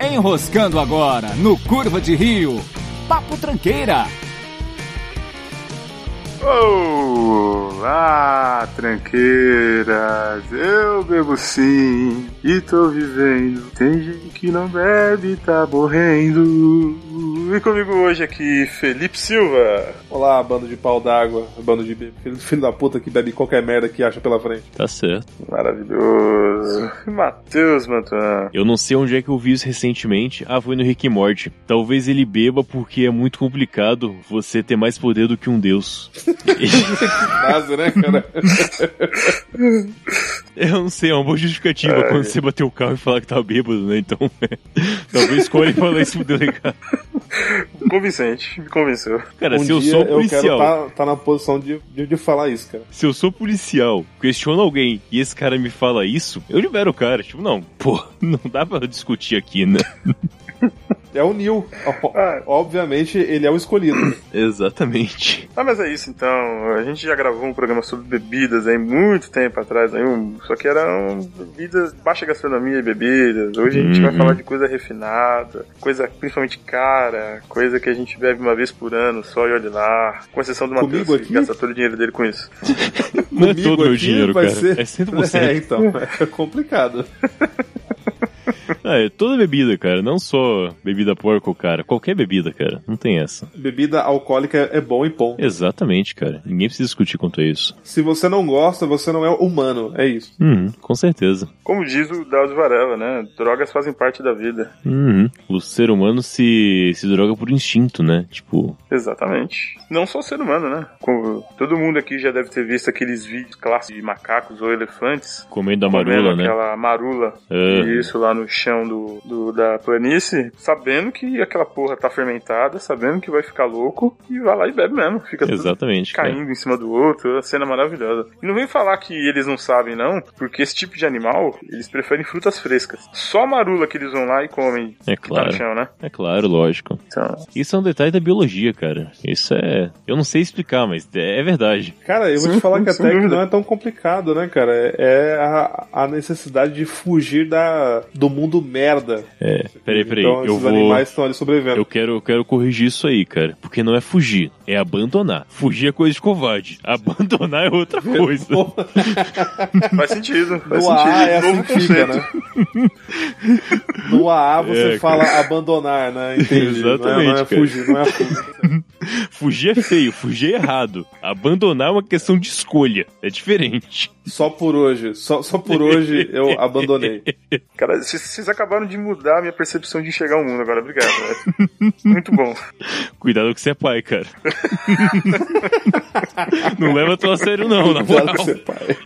Enroscando agora no Curva de Rio. Papo Tranqueira. Olá, tranqueiras, eu bebo sim e tô vivendo. Tem gente que não bebe e tá morrendo. E comigo hoje aqui, Felipe Silva. Olá, bando de pau d'água, bando de filho, filho da puta que bebe qualquer merda que acha pela frente. Tá certo. Maravilhoso. Matheus Mantuan. Eu não sei onde é que eu vi isso recentemente. Ah, foi no Rick e Morty. Talvez ele beba porque é muito complicado você ter mais poder do que um deus. Frase, né, cara? Eu não sei, é uma boa justificativa quando você bater o carro e falar que tá bêbado, né? Então, talvez escolha falar isso pro delegado. Convincente, me convenceu. Cara, um se eu dia sou eu quero policial, tá, tá na posição de, de, de falar isso, cara. se eu sou policial, questiono alguém e esse cara me fala isso, eu libero o cara. Tipo, não, pô, não dá pra discutir aqui, né? É o Neil. O- Ah. Obviamente, ele é o escolhido. Exatamente. Ah, mas é isso então. A gente já gravou um programa sobre bebidas aí muito tempo atrás, aí um, só que eram bebidas, baixa gastronomia e bebidas. Hoje a gente vai Uhum. falar de coisa refinada, coisa principalmente cara, coisa que a gente bebe uma vez por ano só e olha lá. Com exceção do Matheus, que aqui? gasta todo o dinheiro dele com isso. Não é todo meu aqui dinheiro, vai cara. ser- É 100%. É, então, é complicado. Ah, é toda bebida, cara. Não só bebida porco, cara. Qualquer bebida, cara. Não tem essa. Bebida alcoólica é bom e ponto. Exatamente, cara. Ninguém precisa discutir quanto a isso. Se você não gosta, você não é humano. É isso. Uhum, com certeza. Como diz o Drauzio Varela, né? Drogas fazem parte da vida. Uhum. O ser humano se, se droga por instinto, né? Tipo, Exatamente. Não só o ser humano, né? Como todo mundo aqui já deve ter visto aqueles vídeos clássicos de macacos ou elefantes comendo a comendo marula, né? aquela marula É. isso lá no chão do, do- da planície, sabendo que aquela porra tá fermentada, sabendo que vai ficar louco e vai lá e bebe mesmo. Fica tudo Exatamente, cara. caindo em cima do outro, a cena maravilhosa. E não vem falar que eles não sabem, não, porque esse tipo de animal, eles preferem frutas frescas. Só a marula que eles vão lá e comem É que tá no claro. chão, né? É claro, lógico. Então, Isso é um detalhe da biologia, cara. Isso é. Eu não sei explicar, mas é verdade. Cara, eu vou Sim, te falar que sem até que não é tão complicado, né, cara? É a, a necessidade de fugir da, do mundo merda. É. Peraí, peraí. Então, eu esses vou. animais estão ali sobrevivendo. Eu quero, eu quero corrigir isso aí, cara. Porque não é fugir, é abandonar. Fugir é coisa de covarde. Abandonar é outra coisa. faz sentido. Faz No sentido. AA é assim que fica, né? No AA você É, fala abandonar, né? Entendi. Não é, não é Exatamente, cara. fugir, não é fugir. Fugir é feio, fugir é errado. Abandonar é uma questão de escolha. É diferente. Só por hoje. Só, só por hoje eu abandonei. Cara, vocês acabaram de mudar a minha percepção de enxergar o mundo agora. Obrigado, velho. Muito bom. Cuidado que você é pai, cara. não leva tão a sério, não, na moral. que você é pai.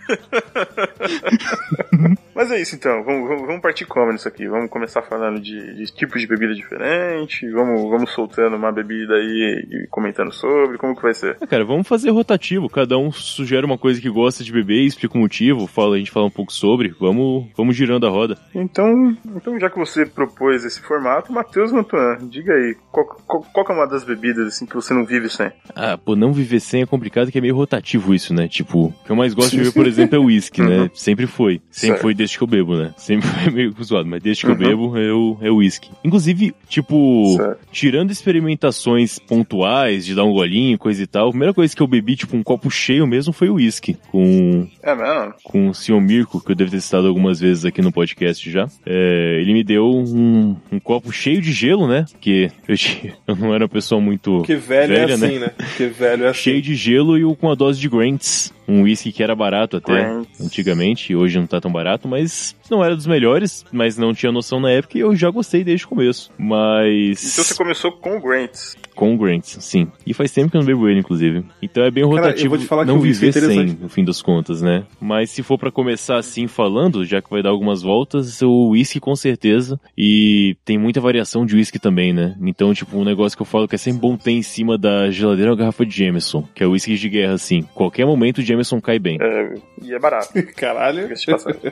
Mas é isso então, vamos, vamos, vamos partir como nisso aqui? Vamos começar falando de, de tipos de bebida diferente, vamos, vamos soltando uma bebida aí e comentando sobre, como que vai ser? Ah, Cara, vamos fazer rotativo. Cada um sugere uma coisa que gosta de beber, explica o motivo, fala, a gente fala um pouco sobre. Vamos, vamos girando a roda. Então, então já que você propôs esse formato, Matheus Mantuan, diga aí, qual, qual, qual é uma das bebidas assim que você não vive sem? Ah, pô, não viver sem é complicado que é meio rotativo isso, né? Tipo, o que eu mais gosto de beber, por exemplo, é o uísque, né? Uhum. Sempre foi. Sempre Certo. foi desde que eu bebo, né? Sempre foi meio zoado, mas desde que eu Uhum. bebo, eu, é uísque. Inclusive, tipo, Certo. tirando experimentações pontuais, de dar um golinho, coisa e tal, a primeira coisa que eu bebi, tipo, um copo cheio mesmo, foi o uísque. Com, É mesmo? com o senhor Mirko, que eu devo ter citado algumas vezes aqui no podcast já. É, ele me deu um, um copo cheio de gelo, né? Porque eu, tinha- eu não era uma pessoa muito Porque velho velha, é assim, né? Porque velho é assim. cheio de gelo e com a dose de Grants. Um whisky que era barato até Grants. antigamente, e hoje não tá tão barato, mas não era dos melhores, mas não tinha noção na época e eu já gostei desde o começo. Mas. Então você começou com o Grants. Com o Grants, sim. E faz tempo que eu não bebo ele, inclusive. Então é bem Cara, rotativo não é viver sem, interessante. no fim das contas, né? Mas se for pra começar assim falando, já que vai dar algumas voltas, o whisky com certeza. E tem muita variação de whisky também, né? Então, tipo, um negócio que eu falo que é sempre bom ter em cima da geladeira é uma garrafa de Jameson, que é o whisky de guerra, assim. Qualquer momento o Jameson cai bem. É, e é barato. Caralho.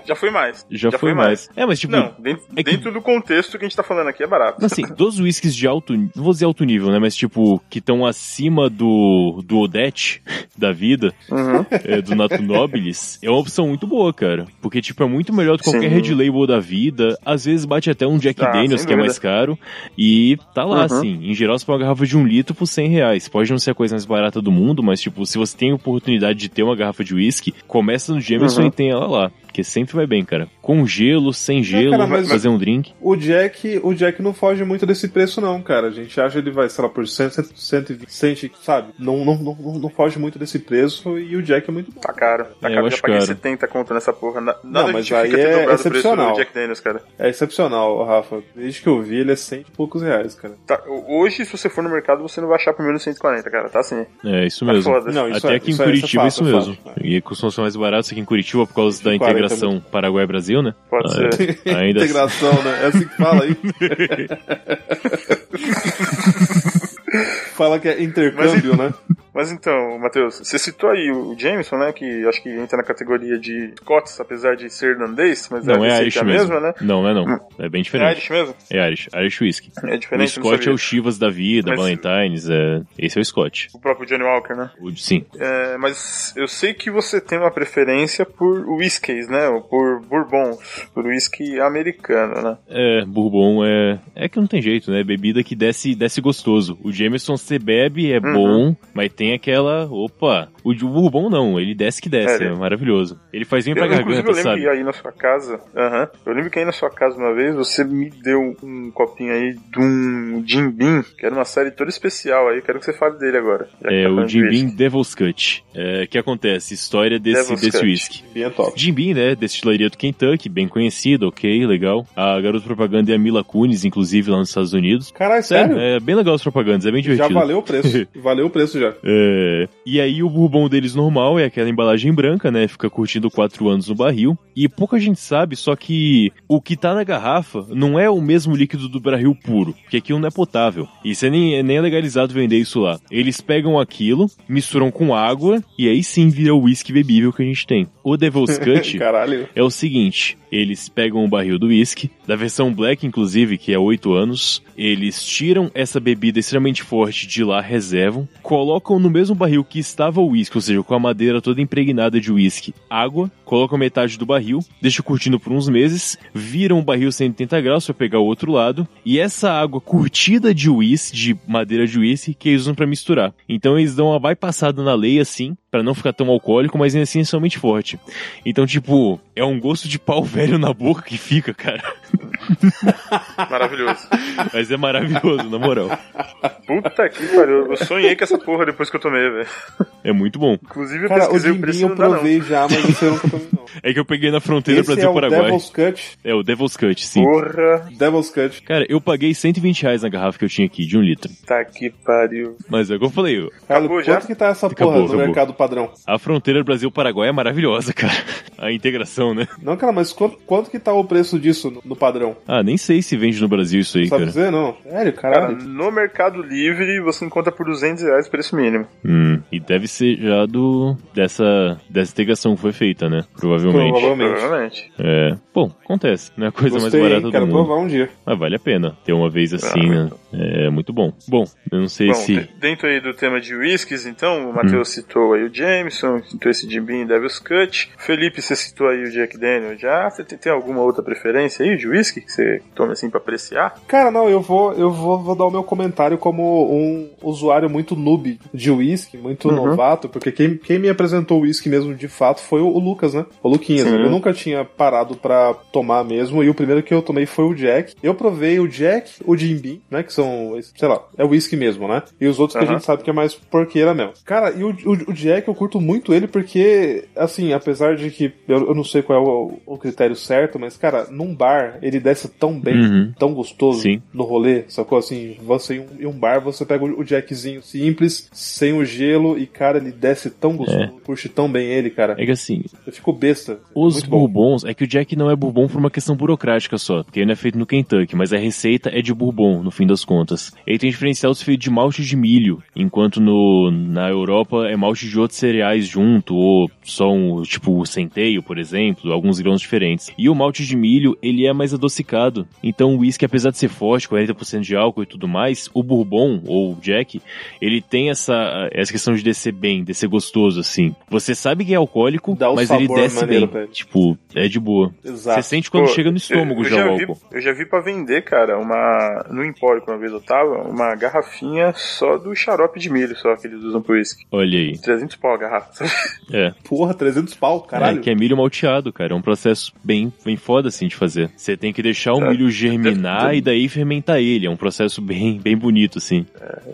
Já foi mais. Já, foi mais. É, mas tipo, Não, dentro, é que- dentro do contexto que a gente tá falando aqui é barato. Assim, dos whiskies de alto, não vou dizer alto nível, né? Mas tipo, que estão acima do, do Odete da vida, Uhum. é, do Nato Nobilis, é uma opção muito boa, cara. Porque, tipo, é muito melhor do que qualquer Sim. Red Label da vida. Às vezes bate até um Jack Ah, Daniels, que é mais caro. E tá lá, Uhum. assim. Em geral, você põe uma garrafa de um litro por 100 reais. Pode não ser a coisa mais barata do mundo, mas, tipo, se você tem a oportunidade de ter uma garrafa de whisky, começa no Jameson Uhum. e tem ela lá. Porque sempre vai bem, cara. Com gelo, sem gelo, cara, mas- fazer um drink. O Jack, o Jack não foge muito desse preço, não, cara. A gente acha que ele vai, sei lá, por 100, 120, 100, sabe? Não, não, não, não foge muito desse preço e o Jack é muito bom. Tá caro. Tá É, eu caro. acho Já paguei caro. 70 conto nessa porra. Na- Nada Não, mas aí ter é excepcional. do Jack Daniels, cara. É excepcional, Rafa. Desde que eu vi, ele é 100 e poucos reais, cara. Tá, hoje, se você for no mercado, você não vai achar por menos 140, cara. Tá assim. É, isso Tá mesmo. foda. Não, isso Até é- aqui em isso é- isso é Curitiba, isso, é mesmo. fato. E costuma ser mais barato aqui em Curitiba por causa da 40 integração Paraguai-Brasil, né? Pode Ah, ser. é. Ainda Integração, né? É assim que fala aí. fala que é intercâmbio, né? Mas então, Matheus, você citou aí o Jameson, né? Que acho que entra na categoria de Scots, apesar de ser irlandês, mas Não, é ser Irish é mesmo. mesma, né? Não, não é não. É bem É diferente. Irish mesmo? É Irish. Irish Whisky. É O diferente, não Scott é o Chivas da vida, Mas- Valentine's, é... esse é o Scott. O próprio Johnny Walker, né? O- Sim. É, mas eu sei que você tem uma preferência por whiskies, né? Ou Por bourbons, por whisky americano, né? É, Bourbon é... É que não tem jeito, né? Bebida que desce, desce gostoso. O Jameson você bebe, é Uhum. bom, mas tem aquela... Opa! O de- o Bourbon não, ele desce que desce, É, é, maravilhoso. Ele faz bem pra Eu, garganta, eu lembro sabe? que aí na sua casa, aham, eu lembro que aí na sua casa uma vez você me deu um copinho aí de um Jim Beam, que era uma série toda especial aí, quero que você fale dele agora. já É tá o Jim Beam. Devil's Cut. É, que acontece? História desse, Devil's desse Cut. whisky. Bem é top. Jim Beam, né? Destilaria do Kentucky, bem conhecida, ok, legal. A garota propaganda é a Mila Kunis, inclusive, lá nos Estados Unidos. Caralho, sério? É bem legal as propagandas, é bem já divertido. valeu o preço. valeu o preço já. É, e aí o bourbon deles normal é aquela embalagem branca, né? Fica curtindo 4 anos no barril. E pouca gente sabe, só que o que tá na garrafa não é o mesmo líquido do barril puro, porque aquilo não é potável. Isso é nem, nem é legalizado vender isso lá. Eles pegam aquilo, misturam com água e aí sim vira o whisky bebível que a gente tem. O Devil's Cut é o seguinte: eles pegam o barril do whisky, da versão black, inclusive, que é 8 anos, eles tiram essa bebida extremamente forte de lá, reservam, colocam no mesmo barril que estava o whisky, ou seja, com a madeira toda impregnada de whisky, água, colocam metade do barril, deixam curtindo por uns meses, viram o barril 180 graus para pegar o outro lado, e essa água curtida de whisky, de madeira de whisky, que eles usam para misturar. Então eles dão uma bypassada na lei assim, para não ficar tão alcoólico, mas ainda assim é somente forte. Então, tipo, é um gosto de pau velho na boca que fica, cara. Maravilhoso. Mas é maravilhoso, na moral. Puta que pariu, eu sonhei com essa porra depois que eu tomei, velho. É muito bom. Inclusive eu Cara, o pesquisei Jim o preço eu não dá não. provei já, mas eu nunca tomei não. É que eu peguei na fronteira Esse é o Brasil-Paraguai. Devil's Cut. É o Devil's Cut, sim. Porra, Devil's Cut. Cara, eu paguei 120 reais na garrafa que eu tinha aqui, de um litro. tá que pariu. Mas é o que eu falei, Cara, Acabou quanto já? que tá essa Acabou, porra do acabou. mercado padrão? a fronteira Brasil-Paraguai é maravilhosa, cara. A integração, né? Não, cara, mas quanto, quanto que tá o preço disso no, no padrão? Ah, nem sei se vende no Brasil isso aí, Sabe cara. dizer? Não. Sério, Cara, caralho. no Mercado Livre você encontra por 200 reais preço mínimo. Hum, e deve ser já do dessa, dessa integração que foi feita, né? Provavelmente. Provavelmente. Provavelmente. É. Bom, acontece. Não é a coisa Gostei, mais hein? barata quero do mundo. provar um dia. Mas vale a pena ter uma vez assim, né? É muito bom. Bom, eu não sei Bom, se. de- dentro aí do tema de whiskies, então, o Matheus Hum. citou aí o Jameson, citou esse Jim Beam Devil's Cut. Felipe, você citou aí o Jack Daniel já. Você tem, alguma outra preferência aí de whisky que você toma assim pra apreciar? Cara, não, eu vou, eu vou, vou dar o meu comentário como um usuário muito noob de whisky, muito Uhum. novato, porque quem, quem me apresentou o whisky mesmo de fato foi o, o Lucas, né? O Luquinhas. Sim. Eu nunca tinha parado pra tomar mesmo, e o primeiro que eu tomei foi o Jack. Eu provei o Jack, o Jim Beam, né? Que são, sei lá, é whisky mesmo, né? E os outros que a gente sabe que é mais porqueira mesmo. Cara, e o, o, o Jack eu curto muito ele porque, assim, apesar de que eu, eu não sei qual é o, o critério certo, mas, cara, num bar ele desce tão bem, Uhum. tão gostoso Sim. no rolê, sacou? Assim, você em um, em um bar você pega o Jackzinho simples, sem o gelo, e cara, ele desce tão gostoso, É. puxa tão bem ele, cara. É que assim, Eu fico besta. Os Muito bom. bourbons, é que o Jack não é bourbon por uma questão burocrática só, porque ele não é feito no Kentucky, mas a receita é de bourbon, no fim das contas. Ele tem diferenciais feitos de malte de milho, enquanto no, na Europa é malte de outros cereais junto, ou só um, tipo, o por exemplo, alguns grãos diferentes. E o malte de milho, ele é mais adocicado. Então o whisky, apesar de ser forte, 40% de álcool e tudo mais, o bourbon, ou o Jack, ele tem essa, essa questão de descer bem, descer gostoso, assim. Você sabe que é alcoólico, mas ele desce maneiro bem. ele. Tipo, é de boa. Exato. Você sente quando Pô, chega no estômago eu, eu já, o vi, álcool. Eu já vi pra vender, cara, uma. No Empório, que uma vez eu tava, uma garrafinha só do xarope de milho, só que eles usam pro uísque. Olha aí. 300 pau a garrafa. É. Porra, 300 pau, caralho. É, que é milho malteado, cara. É um processo bem, bem foda, assim, de fazer. Você tem que deixar o Certo. milho germinar e daí fermentar ele. É um processo bem, bem bonito, assim.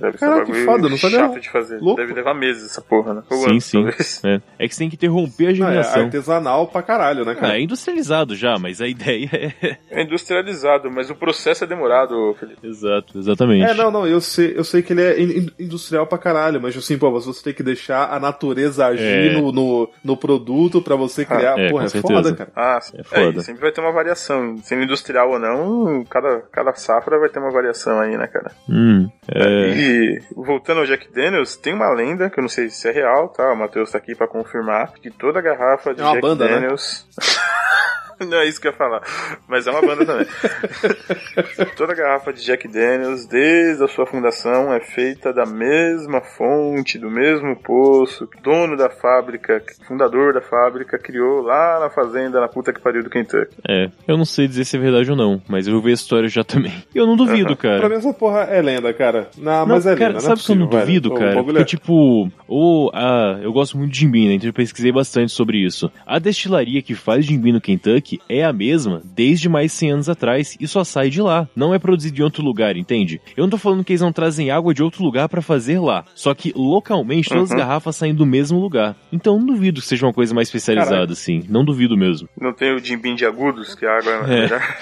Deve ser Caraca, que foda, não sabia chato de fazer. Louco. Deve levar meses essa porra, né? Ou sim, anos, sim. É. é que você tem que interromper a é germinação. artesanal pra caralho, né, Ah, cara? é industrializado já, mas a ideia é. É industrializado, mas o processo é demorado, Felipe. Exato, exatamente. É, não, não, eu sei, eu sei que ele é in- in- industrial pra caralho, mas assim, pô, você tem que deixar a natureza agir É. no, no, no produto pra você criar. É, Porra, é certeza. foda, cara. Ah, sim. É foda. e sempre vai ter uma variação. Sendo industrial ou não, cada, cada safra vai ter uma variação aí, né, cara? Hum, é. E voltando ao Jack Daniels, tem uma lenda, que eu não sei se é real, tá? O Matheus tá aqui pra confirmar, que toda garrafa de É uma Jack banda, né? Não é isso que eu ia falar, mas é uma banda também. Toda garrafa de Jack Daniels, desde a sua fundação, é feita da mesma fonte, do mesmo poço, que o dono da fábrica, fundador da fábrica, criou lá na fazenda, na puta que pariu do Kentucky. É, eu não sei dizer se é verdade ou não, mas eu vi a história já também. Eu não duvido, Pra cara. mim essa porra é lenda, cara. Não, Não, mas é cara, lenda, sabe não é que eu não duvido, velho. O cara? Porque, é- tipo, o, a, eu gosto muito de bean, né? Então eu pesquisei bastante sobre isso. A destilaria que faz gin bean no Kentucky é a mesma desde mais 100 anos atrás e só sai de lá. Não é produzido em outro lugar, entende? Eu não tô falando que eles não trazem água de outro lugar pra fazer lá. Só que localmente todas as Uhum. garrafas saem do mesmo lugar. Então eu não duvido que seja uma coisa mais especializada, Caralho. assim. Não duvido mesmo. Não tem o Jim Beam de agudos, que a água é, É. melhor.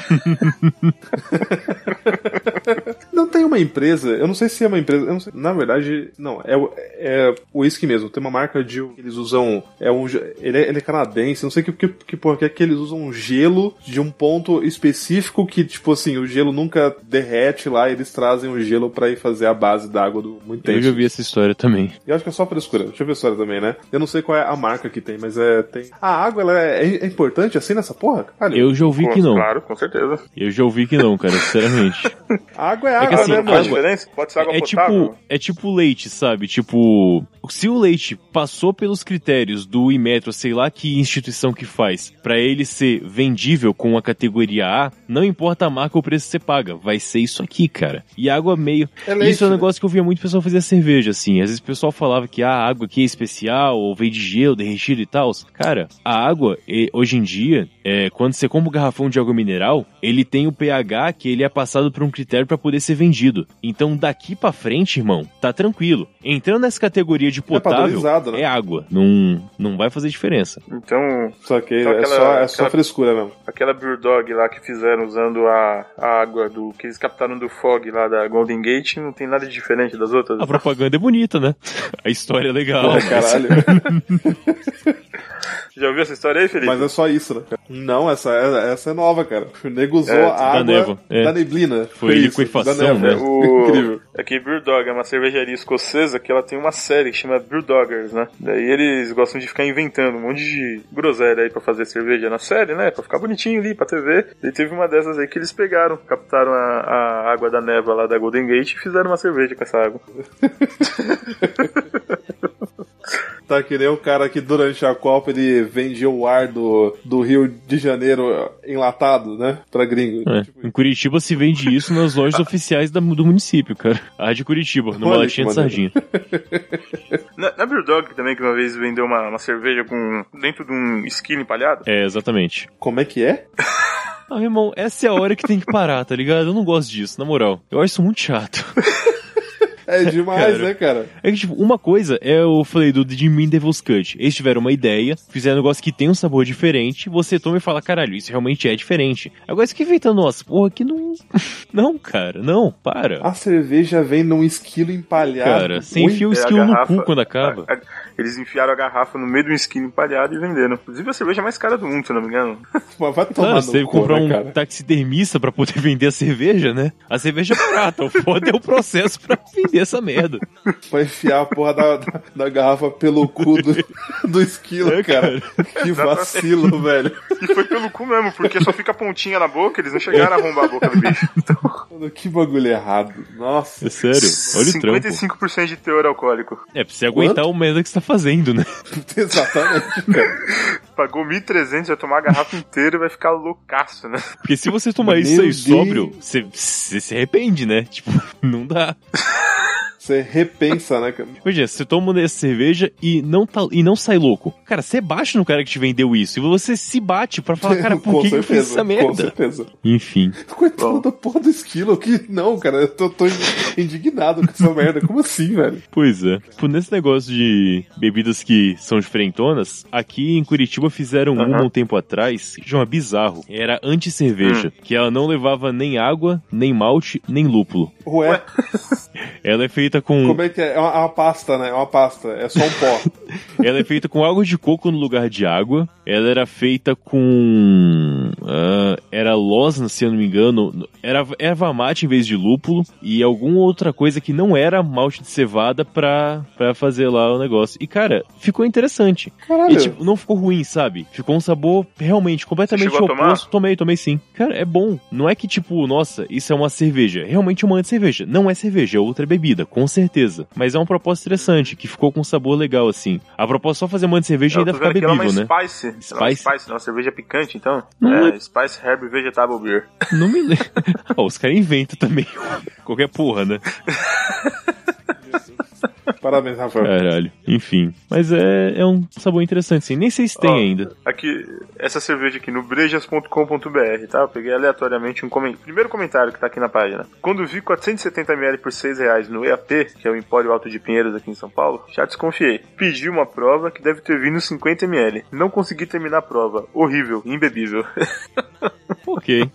Não tem uma empresa, eu não sei se é uma empresa, eu não sei, na verdade, não, é, o- é o whisky mesmo. Tem uma marca de eles usam, é um, ele é, ele é canadense, não sei que, que, que porra que é que eles usam um gelo de um ponto específico que, tipo assim, o gelo nunca derrete lá, e eles trazem o gelo pra ir fazer a base da água do muito Eu já vi essa história também. E acho que é só frescura. Deixa eu ver a história também, né? Eu não sei qual é a marca que tem, mas é. Tem... A água, ela é, é- é importante assim nessa porra? Caralho. Eu já ouvi que não. Claro, com certeza. Eu já ouvi que não, cara, sinceramente. A água é que água, assim, né, não mano? faz água- diferença? Pode ser água é potável? tipo, é tipo leite, sabe? Tipo, se o leite passou pelos critérios do Imetro, sei lá que instituição que faz, pra ele ser vendível com a categoria A, não importa a marca ou o preço que você paga, vai ser isso aqui, cara. E água meio. É leite, isso é um né? negócio que eu via muito pessoal fazer cerveja, assim. Às vezes o pessoal falava que ah, a água aqui é especial, ou veio de gelo, derretido e tal. Cara, a água, hoje em dia, é, quando você compra um garrafão de água mineral, ele tem o pH que ele é passado por um critério pra poder ser vendido. Então daqui pra frente, irmão, tá tranquilo. Entrando nessa categoria de potável, padronizado, né? é água. Não, não vai fazer diferença. Então, Só que Só é, aquela- só, é só aquela- frescura mesmo. aquela Brew Dog lá que fizeram usando a, a água do que eles captaram do Fog lá da Golden Gate não tem nada de diferente das outras. A propaganda é bonita, né? A história é legal. Mas- caralho. Já ouviu essa história aí, Felipe? Mas é só isso, né? cara? Não, essa, essa é nova, cara. O nego usou É, a água névoa, é. da neblina. Foi isso, liquefação, da né? O... Incrível. É que Brew Dog é uma cervejaria escocesa que ela tem uma série que chama Brew Doggers, né? Daí eles gostam de ficar inventando um monte de groselha aí pra fazer cerveja na série, né? Pra ficar bonitinho ali, pra TV. E teve uma dessas aí que eles pegaram, captaram a, a água da névoa lá da Golden Gate e fizeram uma cerveja com essa água. Tá que nem o cara que durante a Copa ele vendia o ar do, do Rio de Janeiro enlatado, né? Pra gringo. É. Tipo, Em Curitiba se vende isso nas lojas oficiais da- do município, cara. A de Curitiba, numa Olha latinha de sardinha. Na, na Brew Dog também, que uma vez vendeu uma, uma cerveja com dentro de um esquilo empalhado. É, exatamente. Como é que é? Ah, meu irmão, essa é a hora que tem que parar, tá ligado? Eu não gosto disso, na moral. Eu acho isso muito chato. É demais, Cara. né, cara? É que, tipo, uma coisa é eu falei do Jimmy Devil's Cut. Eles tiveram uma ideia, fizeram um negócio que tem um sabor diferente, você toma e fala, caralho, isso realmente é diferente. Agora, isso que inventando umas porra que não. Não, cara, não, para. A cerveja vem num esquilo empalhado. Cara, você enfia o É esquilo no garrafa- cu quando acaba. a- a- Eles enfiaram a garrafa no meio de um esquilo empalhado e venderam. Inclusive a cerveja mais cara do mundo, se eu não me engano. Mas vai tomar Claro, no você teve que cu, comprar né, um cara? taxidermista pra poder vender a cerveja, né? A cerveja é barata, o foda é o processo pra vender essa merda. Vai enfiar a porra da, da, da garrafa pelo cu do, do esquilo, É, cara. Que vacilo, velho. E foi pelo cu mesmo, porque só fica a pontinha na boca, eles não chegaram a arrombar a boca do bicho. Mano, que bagulho errado. Nossa. É sério, olha o trampo. 55% de teor alcoólico. É, pra você aguentar o merda que você tá fazendo, né? Exatamente, cara. Pagou 1.300, vai tomar a garrafa inteira e vai ficar loucaço, né? Porque se você tomar Meu isso aí Deus. sóbrio, você, você se arrepende, né? Tipo, não dá. Você repensa, né, cara? Imagina, você toma essa cerveja e não, tá, e não sai louco. Cara, você bate no cara que te vendeu isso. E você se bate pra falar, cara, por Com que, que eu fiz certeza, essa Com merda? certeza. Enfim. Coitado da porra do esquilo. Que... Não, cara, eu tô, tô indignado com essa merda. Como assim, velho? Pois é. Tipo, nesse negócio de bebidas que são diferentonas, aqui em Curitiba fizeram Aham. uma um tempo atrás, que chama Bizarro. Era anti-cerveja, que ela não levava nem água, nem malte, nem lúpulo. Ué, Ela é feita com como é que é? É uma, é uma pasta, né? É uma pasta. É só um pó. ela é feita com água de coco no lugar de água. Ela era feita com ah, era losna, se eu não me engano, era erva mate em vez de lúpulo e alguma outra coisa que não era malte de cevada pra, pra fazer lá o negócio. E cara, ficou interessante. Caralho. E tipo, não ficou ruim, sabe? Ficou um sabor realmente completamente oposto. Tomei, tomei sim. Cara, é bom. Não é que tipo, nossa, isso é uma cerveja. É realmente uma anti-cerveja. Não é cerveja, é outra bebida, com certeza. Mas é uma proposta interessante, que ficou com um sabor legal, assim. A proposta é só fazer uma anti-cerveja e Eu ainda tô ficar é uma né? Spice. Ela é Spice? uma Spice, uma cerveja picante, então. Não é, é- Spice Herb Vegetable Beer. Não me lembro. Ó, os caras inventam também qualquer porra, né? Parabéns, Rafael. Caralho. Enfim. Mas é, é um sabor interessante, sim. Nem sei se tem Ó, ainda. Aqui, essa cerveja aqui no brejas.com.br, tá? Eu peguei aleatoriamente um comentário. Primeiro comentário que tá aqui na página. Quando vi 470ml por 6 reais no EAP, que é o Empório Alto de Pinheiros aqui em São Paulo, já desconfiei. Pedi uma prova que deve ter vindo 50ml. Não consegui terminar a prova. Horrível, imbebível. Ok.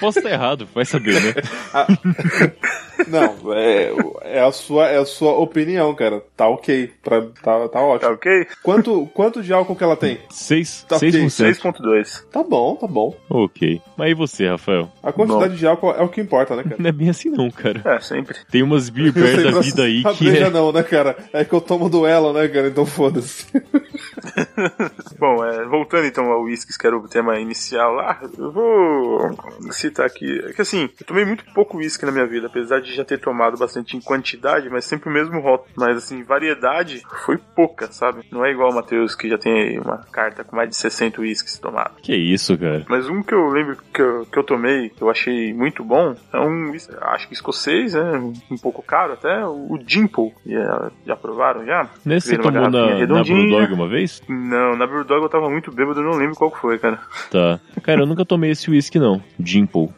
Posso estar errado, vai saber, né? Não, é, é, a sua, é a sua opinião, cara. Tá ok. Pra, tá, tá tá ótimo. ok? Quanto, quanto de álcool que ela tem? 6, Tá ok, 6%. 6.2. Tá bom, tá bom. Ok. Mas e você, Rafael? A quantidade de álcool é o que importa, né, cara? Não é bem assim não, cara. É, sempre. Tem umas beer Eu bear sei, da vida aí a que é... não, né, cara? É que eu tomo duelo, né, cara? Então foda-se. Bom, é, voltando então ao uísques, que era o tema inicial lá, eu vou citar aqui. É que assim, eu tomei muito pouco uísque na minha vida, apesar de já ter tomado bastante em quantidade, mas sempre o mesmo rótulo. Mas assim, variedade foi pouca, sabe? Não é igual o Matheus, que já tem aí uma carta com mais de 60 uísques tomados. Que isso, cara? Mas um que eu lembro que eu, que eu tomei, que eu achei muito bom, é um, uísque, acho que escocês, né? Um pouco caro até, o Dimple. Já, já provaram já? Nesse você tomou na, na. Brewdog uma vez? Não, na Brewdog eu tava muito bêbado, eu não lembro qual foi, cara. Tá. Cara, eu nunca tomei esse whisky não.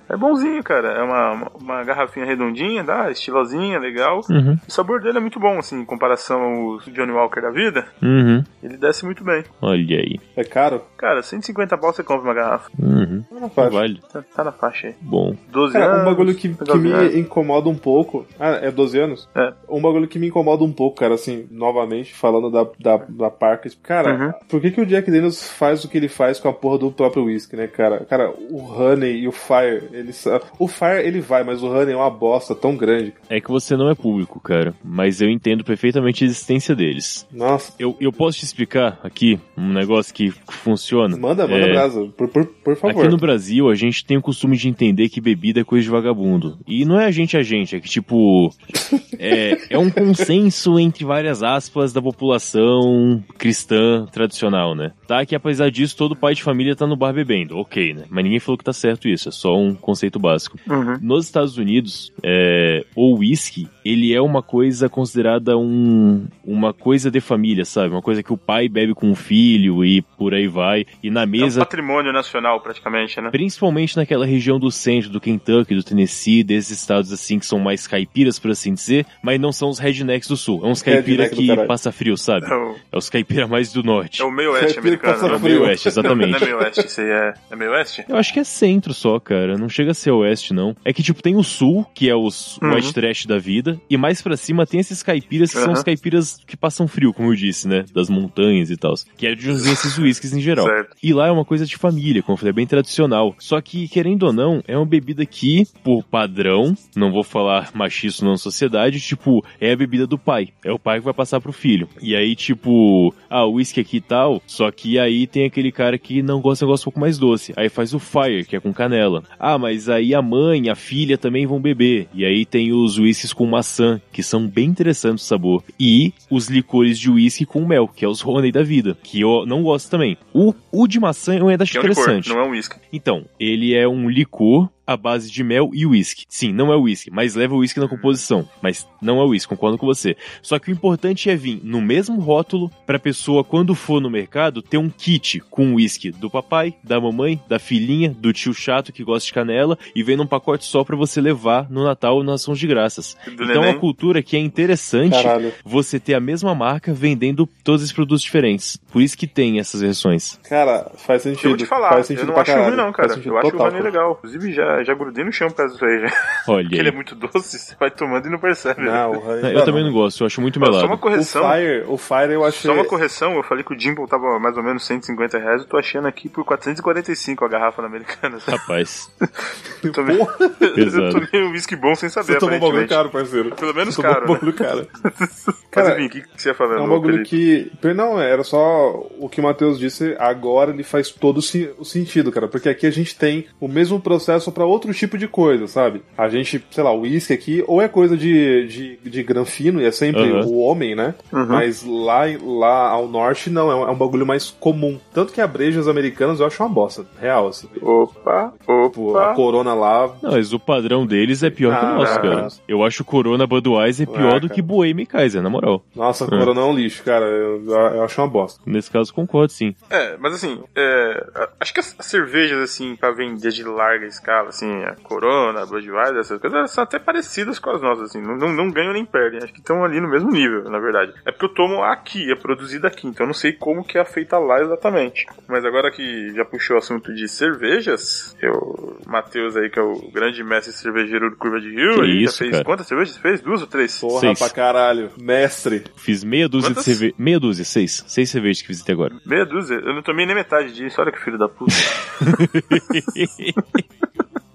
É bonzinho, cara. É uma, uma, uma garrafinha redondinha, dá, estilosinha, legal. Uhum. O sabor dele é muito bom, assim, em comparação ao Johnny Walker da vida. Uhum. Ele desce muito bem. Olha aí. É caro? Cara, 150 pau você compra uma garrafa. Uhum. Tá na faixa. Vale. Tá, tá na faixa aí. Bom. 12 Cara, anos. um bagulho que, que me incomoda um pouco. Ah, é 12 anos? É. Um bagulho que me incomoda um pouco, cara, assim, novamente, falando da, da, da Parker. Cara, Uhum. por que, que o Jack Daniels faz o que ele faz com a porra do próprio whisky, né, cara? Cara, o Honey e o Fire, eles. O Fire ele vai, mas o Honey é uma bosta tão grande. É que você não é público, cara. Mas eu entendo perfeitamente a existência deles. Nossa. Eu, eu posso te explicar aqui um negócio que funciona. Manda, manda É, brasa, por, por, por favor. Aqui no Brasil, a gente tem o costume de entender que bebida é coisa de vagabundo. E não é a gente a gente, é que, tipo. É, é um consenso entre várias aspas da população cristã tradicional, né? Tá? Que apesar disso, todo pai de família tá no bar bebendo. Ok, né? Mas ninguém falou que tá certo isso, é só um conceito básico. Uhum. Nos Estados Unidos, é, o whisky ele é uma coisa considerada um, uma coisa de família, sabe? Uma coisa que o pai bebe com o filho e por aí vai. E na É um mesa, patrimônio nacional, praticamente, né? principalmente naquela região do centro, do Kentucky, do Tennessee, desses estados assim que são mais caipiras, por assim dizer, mas não são os rednecks do sul. É uns caipira que passa frio, sabe? É o, É os caipira mais do norte. é o meio oeste americano, né? É o meio oeste, Não exatamente. é meio oeste, isso aí é, é meio oeste? Eu acho que é centro só, cara. Não chega a ser oeste, não. É que, tipo, tem o sul, que é os Uhum. white trash da vida, e mais pra cima tem esses caipiras que são Uhum. os caipiras que passam frio, como eu disse, né? Das montanhas e tal. Que é de esses whiskies em geral. Certo. E lá é uma coisa de família, como eu falei, é bem tradicional. Só que, querendo ou não, é uma bebida que, por padrão, não vou falar machismo na sociedade, tipo, é a bebida do pai. É o pai que vai passar pro filho. E aí, tipo, ah, whisky aqui e tal, só que aí tem aquele cara que não gosta de negócio um pouco mais doce. Aí faz o fire, que é com canela. Ah, mas aí a mãe, a filha também vão beber. E aí tem os whiskies com maçã, que são bem interessantes o sabor. E os licores de whisky com mel, que é os honey da vida, que eu não gosto também. O, o de maçã eu ainda acho é um licor, interessante. não é um whisky. Então, ele é um licor à base de mel e whisky. Sim, não é whisky, mas leva whisky na composição. Mas não é whisky, concordo com você. Só que o importante é vir no mesmo rótulo pra pessoa, quando for no mercado, ter um kit com whisky do papai, da mamãe, da filhinha, do tio chato que gosta de canela e vem num pacote só pra você levar no Natal ou nas ações de graças. Do Então é neném. uma cultura que é interessante Caralho. você ter a mesma marca vendendo todos esses produtos diferentes. Por isso que tem essas versões. Cara, faz Eu sentido. vou te falar, faz eu sentido não pra acho caralho. ruim não, cara. Eu acho total, cara. legal. Inclusive, já, já grudei no chão por causa disso aí. Já. Olha Porque ele é muito doce, você vai tomando e não percebe. né? Não, o Honey- Eu também não gosto, eu acho muito Ó, Só melado. uma O correção. Fire, o Fire eu achei. Só uma correção, eu falei que o Jimbo tava mais ou menos 150 reais, eu tô achando aqui por 445 a garrafa na americana. Rapaz, Eu tomei, Pesado. eu tomei um whisky bom sem saber, Você tomou um bagulho caro, parceiro. Pelo menos Você tomou caro, um né? bagulho caro. Mas Cara, o que, que você ia falando? É um bagulho que. Não, era só o que o Matheus disse, agora ele faz todo o o sentido, cara. Porque aqui a gente tem o mesmo processo pra outro tipo de coisa, sabe? A gente, sei lá, o uísque aqui, ou é coisa de, de, de granfino, e é sempre Aham. o homem, né? Uhum. Mas lá, lá ao norte, não, é um, é um bagulho mais comum. Tanto que as brejas americanas eu acho uma bosta, real, assim. Opa, Tipo, a opa. corona lá. não, mas o padrão deles é pior que o Ah, nosso, cara. Eu acho o Corona Budweiser pior Ah, do cara. que Bohemia e Kaiser, na moral. Nossa, a corona é um lixo, cara. Eu, eu acho uma bosta. Nesse caso, concordo, sim. É, mas assim, é, a- acho que as as cervejas, assim, pra vender de larga escala, assim, a Corona, a Budweiser, essas coisas, elas são até parecidas com as nossas, assim, não, não, não ganham nem perdem, acho que estão ali no mesmo nível, na verdade. É porque eu tomo aqui, é produzida aqui, então eu não sei como que é feita lá exatamente. Mas agora que já puxou o assunto de cervejas, eu, Matheus aí, que é o grande mestre cervejeiro do Curva de Rio, Que aí, isso, já fez cara. quantas cervejas? Fez duas ou três? Porra Seis. pra caralho. Mestre. Fiz meia dúzia Quantas? de cerveja. Meia dúzia, seis. Seis cervejas que fiz até agora. Meia dúzia? Eu não tomei nem metade disso, olha que filho da puta.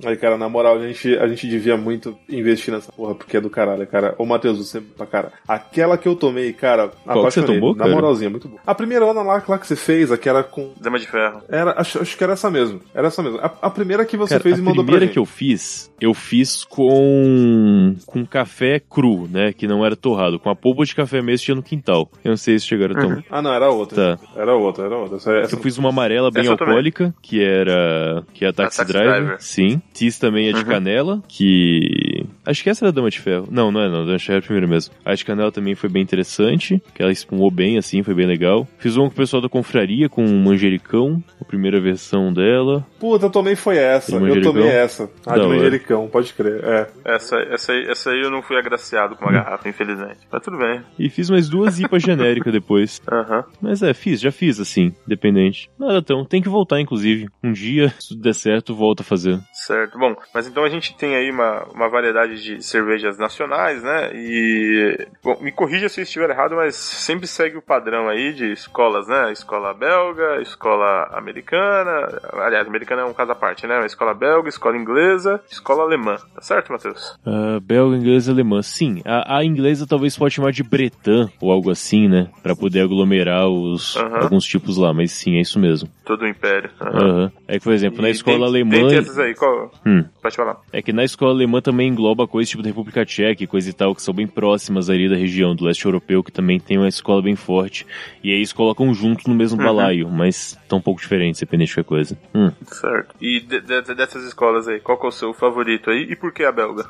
Aí, cara, na moral, a gente, a gente devia muito investir nessa porra, porque é do caralho, cara. Ô, Matheus, você pra cara. Aquela que eu tomei, cara, Qual que você apaixonei. tomou, Na cara? moralzinha, muito boa. A primeira lá, lá, lá que você fez, aquela com. Dama de ferro. Era, acho, acho que era essa mesmo. Era essa mesmo. A, a primeira que você Cara, fez e a mandou pra primeira gente. que eu fiz, eu fiz com com café cru, né? Que não era torrado, com a polpa de café mesmo que tinha no quintal. Eu não sei se chegaram a tomar. Ah, não, era outra. Tá. Era outra, era outra. Essa, essa... Eu fiz uma amarela bem Essa alcoólica, que era que é a Taxi, Taxi Driver. Driver. Sim. Fiz também a de Uhum. canela, que acho que essa era a Dama de Ferro. Não, não é não, a Dama de Ferro é a primeira mesmo. A de canela também foi bem interessante, que ela espumou bem assim, foi bem legal. Fiz uma com o pessoal da confraria com um manjericão, a primeira versão dela. Puta, eu tomei foi essa. Eu tomei essa. A Da de hora. manjericão, pode crer. É. Essa, essa, aí, essa aí eu não fui agraciado com uma garrafa, infelizmente. Mas tudo bem. E fiz mais duas IPAs genéricas depois. Aham. Mas é, fiz, já fiz assim, dependente. Nada tão, tem que voltar inclusive. Um dia, se tudo der certo, volta a fazer. Certo. Bom, mas então a gente tem aí uma, uma variedade de cervejas nacionais, né? E. Bom, me corrija se eu estiver errado, mas sempre segue o padrão aí de escolas, né? Escola belga, escola americana. Aliás, americana é um caso à parte, né? Escola belga, escola inglesa, escola alemã. Tá certo, Matheus? Ah, belga, inglesa, alemã. Sim, a, a inglesa talvez pode chamar de Bretan ou algo assim, né? Pra poder aglomerar os alguns tipos lá, mas sim, é isso mesmo. Todo o império. Aham. É que, por exemplo, na E escola dentre- alemã. Essas aí, qual. Hum. Pode falar. É que na escola alemã também engloba coisas tipo da República Tcheca e coisa e tal, que são bem próximas ali da região do leste europeu, que também tem uma escola bem forte. E aí eles colocam junto no mesmo Uhum. balaio, mas tão um pouco diferentes, dependente de qualquer coisa. Hum. Certo. E de- de- dessas escolas aí, qual que é o seu favorito aí e por que a belga?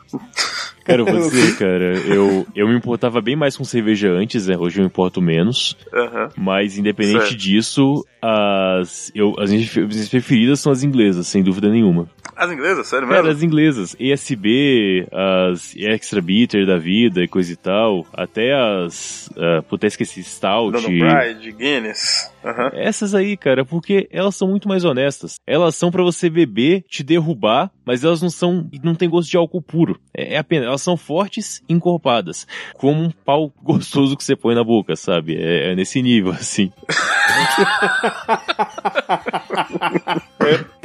Cara, eu vou dizer, cara, eu, eu me importava bem mais com cerveja antes, né? Hoje eu me importo menos. Aham. Mas independente Certo. disso, as, eu, as minhas preferidas são as inglesas, sem dúvida nenhuma. As inglesas, sério Cara, mesmo? as inglesas, ESB, as Extra Bitter da vida e coisa e tal, até as. Uh, puta, esqueci, Stout. Dona Pride, Guinness. Aham. Essas aí, cara, porque elas são muito mais honestas. Elas são pra você beber, te derrubar, mas elas não são, não tem gosto de álcool puro. É, é apenas, elas são fortes, e encorpadas, como um pau gostoso que você põe na boca, sabe? É, é nesse nível, assim.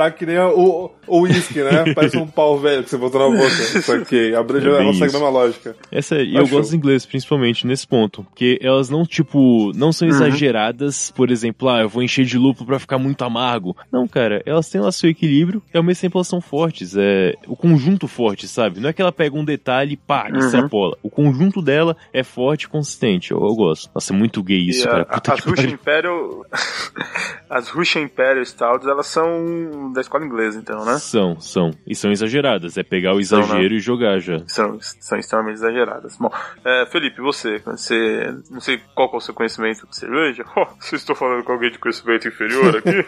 Tá que nem o o uísque, né? Parece um pau velho que você botou na boca. Isso aqui. A breja É ela segue a mesma lógica. Essa, e eu gosto dos ingleses, principalmente nesse ponto. Porque elas não, tipo, não são exageradas, por exemplo, ah, eu vou encher de lúpulo pra ficar muito amargo. Não, cara, elas têm lá seu equilíbrio e ao mesmo tempo elas são fortes. É o conjunto forte, sabe? Não é que ela pega um detalhe e pá, Uhum. extrapola. O conjunto dela é forte e consistente. Eu, eu gosto. Nossa, é muito gay isso, E a- cara. Puta as que Russian. Imperial. as Russian Imperial Stouts, elas são da escola inglesa, então, né? São, são. E são exageradas. É pegar o São, né? exagero e jogar já. São, são extremamente exageradas. Bom, é, Felipe, você, você. Não sei qual é o seu conhecimento de cerveja. Oh, se estou falando com alguém de conhecimento inferior aqui.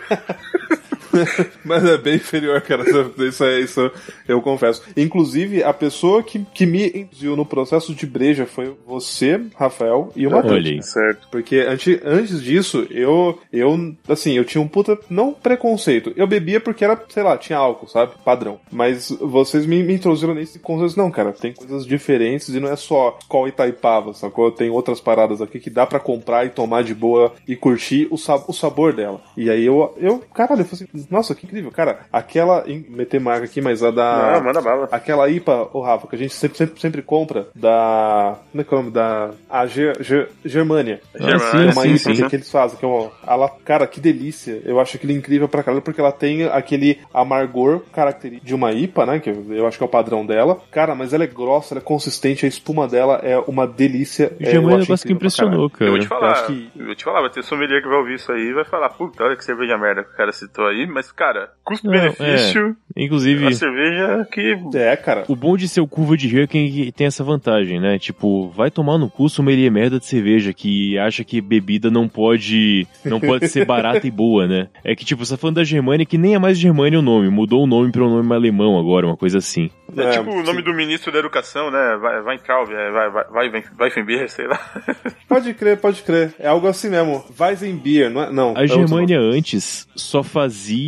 Mas é bem inferior, cara. Isso é isso, eu confesso. Inclusive, a pessoa que, que me induziu no processo de breja foi você, Rafael, e o Matheus. Certo. Porque antes, antes disso, eu, eu, assim, eu tinha um puta, não preconceito. Eu bebia porque era, sei lá, tinha álcool, sabe? Padrão. Mas vocês me, me introduziram nesse conceito. Não, cara, tem coisas diferentes e não é só Skol e Taipava, sacou? Tem outras paradas aqui que dá pra comprar e tomar de boa e curtir o, sa o sabor dela. E aí eu, eu, caralho, eu falei assim, nossa, que incrível. Cara, aquela, meter marca aqui, mas a da... Ah, manda bala. Aquela IPA, ô Rafa, que a gente sempre, sempre, sempre compra da. Como é que é o nome? Da. A Ger, Ger, Germânia. Ah, sim, É uma sim, IPA sim. que, que eles fazem, que é uma. Ela, cara, que delícia. Eu acho aquilo incrível pra caralho, porque ela tem aquele amargor característico de uma IPA, né? Que eu, eu acho que é o padrão dela. Cara, mas ela é grossa, ela é consistente, a espuma dela é uma delícia. É, Já é um eu acho negócio que impressionou, Eu vou te cara. falar, acho que- eu vou te falar, vai ter sommelier que vai ouvir isso aí e vai falar, puta, olha que cerveja merda que o cara citou aí, mas, cara, custo-benefício, Inclusive, a cerveja que. É, cara. O bom de ser o curva de rio é que tem essa vantagem, né? Tipo, vai tomar no cu sommelier merda de cerveja que acha que bebida não pode não pode ser barata e boa, né? É que, tipo, você tá falando da Germânia, que nem é mais Germânia o nome, mudou o nome pra um nome alemão agora, uma coisa assim. É, É, tipo o nome sim. do ministro da educação, né? Vai, vai é, vai, vai, vai, vai, vai Fenbier, sei lá. Pode crer, pode crer. É algo assim mesmo. Weizenbier, não é? Não. é A outro Germânia antes só fazia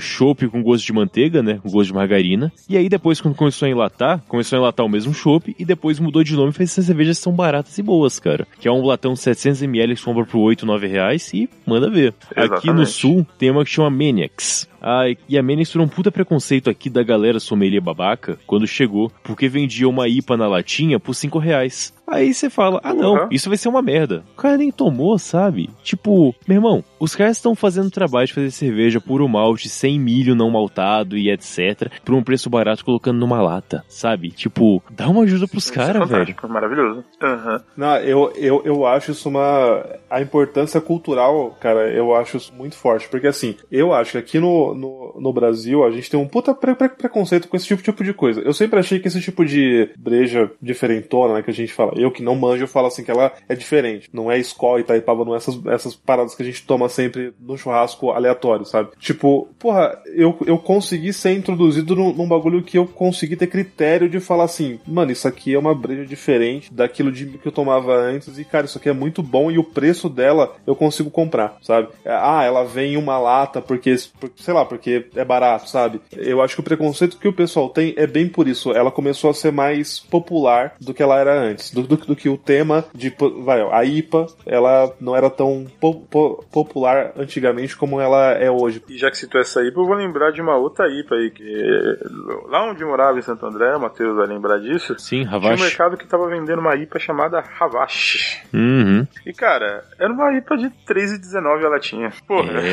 chopp com gosto de manteiga, né? Com gosto de margarina. E aí depois, quando começou a enlatar, começou a enlatar o mesmo chopp e depois mudou de nome e fez essas cervejas que são baratas e boas, cara. Que é um latão de 700ml que compra por 8, 9 reais e manda ver. Aqui no Exatamente. sul tem uma que chama Maniacs. Ah, e a Maniacs foi um puta preconceito aqui da galera sommelier babaca quando chegou, porque vendia uma IPA na latinha por 5 reais. Aí você fala, ah não, Porra. isso vai ser uma merda. O cara nem tomou, sabe? Tipo, meu irmão, os caras estão fazendo trabalho de fazer cerveja puro malte, sem milho não maltado e etc, por um preço barato colocando numa lata, sabe? Tipo, dá uma ajuda pros Isso é caras, velho. fantástico, Maravilhoso. Aham. Não, eu, eu, eu acho isso uma. A importância cultural, cara, eu acho isso muito forte. Porque assim, eu acho que aqui no, no, no Brasil a gente tem um puta pre- pre- preconceito com esse tipo, tipo de coisa. Eu sempre achei que esse tipo de breja diferentona, né, que a gente fala. Eu que não manjo, eu falo assim que ela é diferente. Não é Skol e Itaipava, não é essas, essas paradas que a gente toma sempre no churrasco aleatório, sabe? Tipo, porra, eu, eu consegui ser introduzido num, num bagulho que eu consegui ter critério de falar assim, mano, isso aqui é uma breja diferente daquilo de, que eu tomava antes e, cara, isso aqui é muito bom e o preço dela eu consigo comprar, sabe? Ah, ela vem em uma lata porque, por- sei lá, porque é barato, sabe? Eu acho que o preconceito que o pessoal tem é bem por isso. Ela começou a ser mais popular do que ela era antes, do, do, do que o tema de, po- vai, ó, a IPA, ela não era tão po- po- popular antigamente como ela é hoje. E já que citou essa IPA, eu vou lembrar de uma outra IPA aí, que lá onde morava em Santo André, o Matheus vai lembrar disso, Sim, tinha um Ravache. mercado que tava vendendo uma IPA chamada Havashi. Uhum. E cara, era uma IPA de 3,19 a latinha. Porra. É,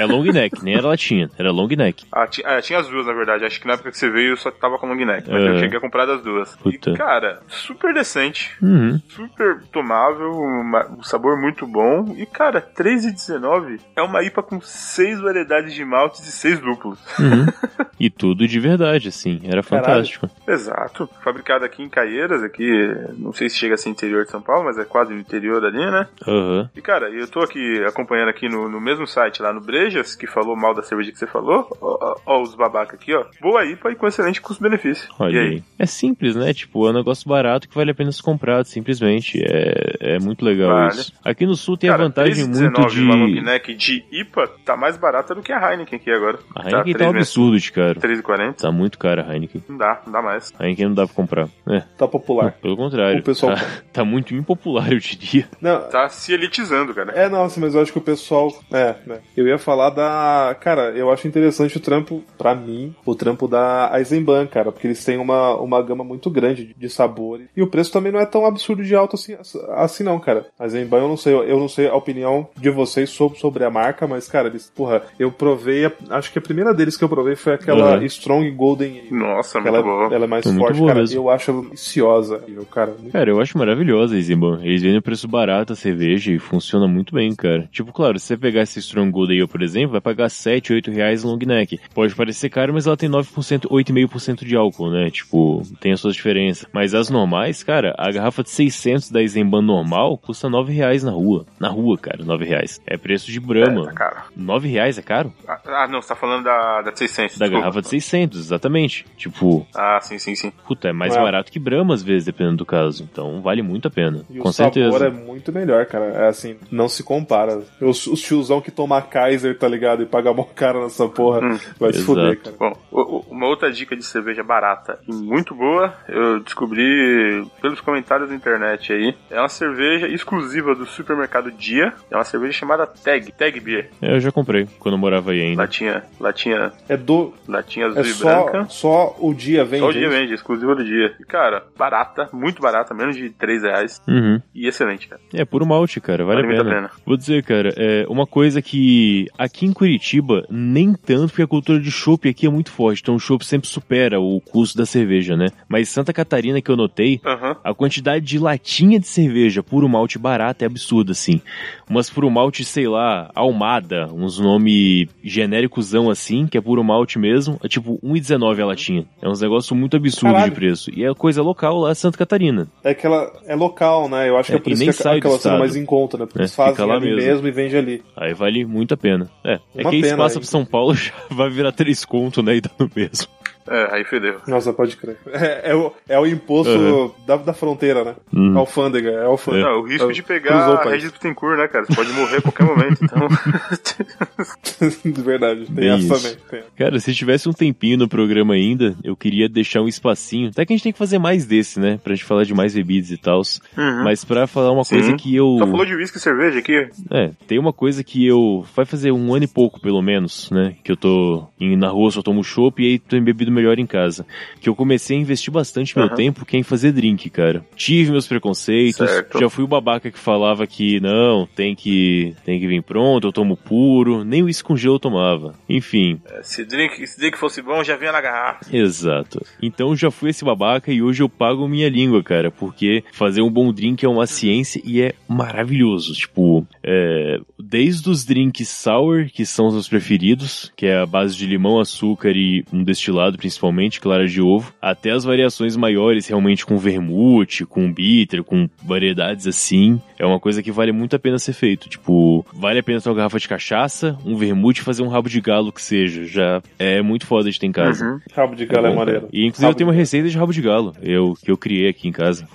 é, é long neck, nem era latinha, era long neck. Ah, ti- ah, tinha as duas, na verdade. Acho que na época que você veio só tava com long neck. Mas É. eu cheguei a comprar das duas. Puta. E, cara, super decente. Uhum. Super tomável, uma- um sabor muito bom. E, cara, 3,19 é uma IPA com seis variedades de maltes e seis lúpulos. Uhum. e tudo de verdade, assim. Era fantástico. Exato. Fabricado aqui em Caieiras, aqui, não sei se chega a ser interior de São Paulo, mas é quase no interior ali, né? Aham. E cara, eu tô aqui acompanhando aqui no, no mesmo site lá no Brejas, que falou mal da cerveja que você falou. Ó, ó, os babaca aqui, ó. Boa IPA e com excelente custo-benefício. Olha E aí. É simples, né? Tipo, é um negócio barato que vale a pena ser comprado, simplesmente. É, é muito legal Vale. isso. Aqui no sul tem Cara, a vantagem 3,19 muito de. uma long neck de IPA tá mais barata do que a Heineken aqui agora. A Heineken tá um três absurdo de caro. 3,40. Tá muito caro a Heineken. Não dá, não dá mais. A Heineken não dá pra comprar. É, Tá popular. pelo contrário. O pessoal- Tá, tá muito impopular, eu diria. Não, Tá se elitizando, cara. É, nossa, mas eu acho que o pessoal. É, né? Eu ia falar da. Cara, eu acho interessante o trampo, pra mim, o trampo da Eisenbahn, cara, porque eles têm uma, uma gama muito grande de, de sabores. E o preço também não é tão absurdo de alto assim, assim não, cara. A Eisenbahn, eu não sei, eu não sei a opinião de vocês sobre, sobre a marca, mas, cara, eles, porra, eu provei, a- acho que a primeira deles que eu provei foi aquela Uhum. Strong Golden. Nossa, ela, boa. ela é mais É forte, cara. mesmo. Eu acho ela deliciosa, eu, cara. muito- Cara, eu acho maravilhosa a Eisenbahn. Eles vendem preço barato a cerveja e funciona muito bem, cara. Tipo, claro, se você pegar esse Strong Gold Ale, por exemplo, vai pagar 7, 8 reais long neck. Pode parecer caro, mas ela tem 9%, 8,5% de álcool, né? Tipo, tem as suas diferenças. Mas as normais, cara, a garrafa de 600 da Eisenbahn normal custa 9 reais na rua. Na rua, cara, 9 reais. É preço de É, Brahma. tá caro. 9 reais é caro? Ah, Ah, não, você tá falando da, da 600. Da desculpa. garrafa de 600, exatamente. Tipo, Ah, sim, sim, sim. puta, é mais É. barato que Brahma às vezes, dependendo do caso. Então vale muito a pena. E Com o certeza. sabor é muito melhor, cara. É assim, não se compara. Os, os tiozão que toma Kaiser, tá ligado? E paga mó cara nessa porra, Hum, vai se exato. fuder, cara. Bom, uma outra dica de cerveja barata e muito boa, eu descobri pelos comentários da internet aí. É uma cerveja exclusiva do supermercado Dia. É uma cerveja chamada Tag, Tag Beer. É, eu já comprei quando eu morava aí ainda. Latinha, latinha, É do. latinha azul É e só, branca. só o dia vende. Só o dia isso? vende, exclusiva do dia. E, cara, barata, muito barata, menos de 3 reais. Uhum. E excelente, cara. É puro malte, cara, vale, Vale a pena. a pena. Vou dizer, cara, é uma coisa que aqui em Curitiba, nem tanto, porque a cultura de chopp aqui é muito forte, então o chopp sempre supera o custo da cerveja, né? Mas Santa Catarina, que eu notei, Aham. a quantidade de latinha de cerveja puro malte barata é absurda, assim. Umas puro malte, sei lá, Almada, uns nome genéricozão assim, que é puro malte mesmo, é tipo 1,19 a latinha. É uns negócio muito absurdo Caralho. de preço. E é coisa local lá em Santa Catarina. É que ela é local, né? Eu acho que É, é por isso nem que sai aquela estado. mais em conta, né? Porque É, eles fazem lá ali mesmo. mesmo. e vende ali. Aí vale muito a pena. É, é Uma que aí passa hein? pro São Paulo já vai virar três conto, né? E dá no mesmo. É, aí fedeu. Nossa, pode crer. É, é o, é o imposto Uhum. da, da fronteira, né? Hum. Alfândega, é alfândega. Não, o risco É, de pegar o a. Regis Bittencourt, né, cara? Você pode morrer a qualquer momento, então. De verdade, tem essa isso. também. Tem. Cara, se tivesse um tempinho no programa ainda, eu queria deixar um espacinho. Até que a gente tem que fazer mais desse, né? Pra gente falar de mais bebidas e tal. Uhum. Mas pra falar uma Sim. coisa que eu. Só falou de uísque e cerveja aqui. É, tem uma coisa que eu. Vai fazer um ano e pouco, pelo menos, né? Que eu tô na rua, só tomo chopp e aí tô bebido melhor em casa. Que eu comecei a investir bastante meu Aham. tempo que é em fazer drink, cara. Tive meus preconceitos, Certo. já fui o babaca que falava que não, tem que tem que vir pronto, eu tomo puro, nem o com gelo eu tomava. Enfim, É, Se drink, se drink fosse bom, já vinha na garrafa. Exato. Então já fui esse babaca e hoje eu pago minha língua, cara, porque fazer um bom drink é uma ciência e é maravilhoso. Tipo, é, desde os drinks sour, que são os meus preferidos, que é a base de limão, açúcar e um destilado, principalmente, clara de ovo, até as variações maiores, realmente com vermute, com bitter, com variedades assim, é uma coisa que vale muito a pena ser feito. Tipo, vale a pena ter uma garrafa de cachaça, um vermute e fazer um rabo de galo que seja. Já é muito foda de ter em casa. Uhum. Rabo de galo é Bom, maneiro. E inclusive Rabo eu tenho uma receita de rabo de galo, eu, que eu criei aqui em casa.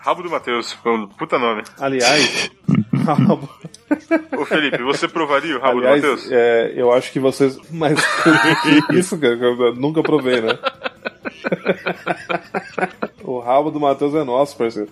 Rabo do Matheus, foi um puta nome. Aliás, rabo- Ô Felipe, você provaria o rabo aliás do Matheus? é, eu acho que vocês. Mas isso, cara? que Eu nunca provei, né? O rabo do Matheus é nosso, parceiro.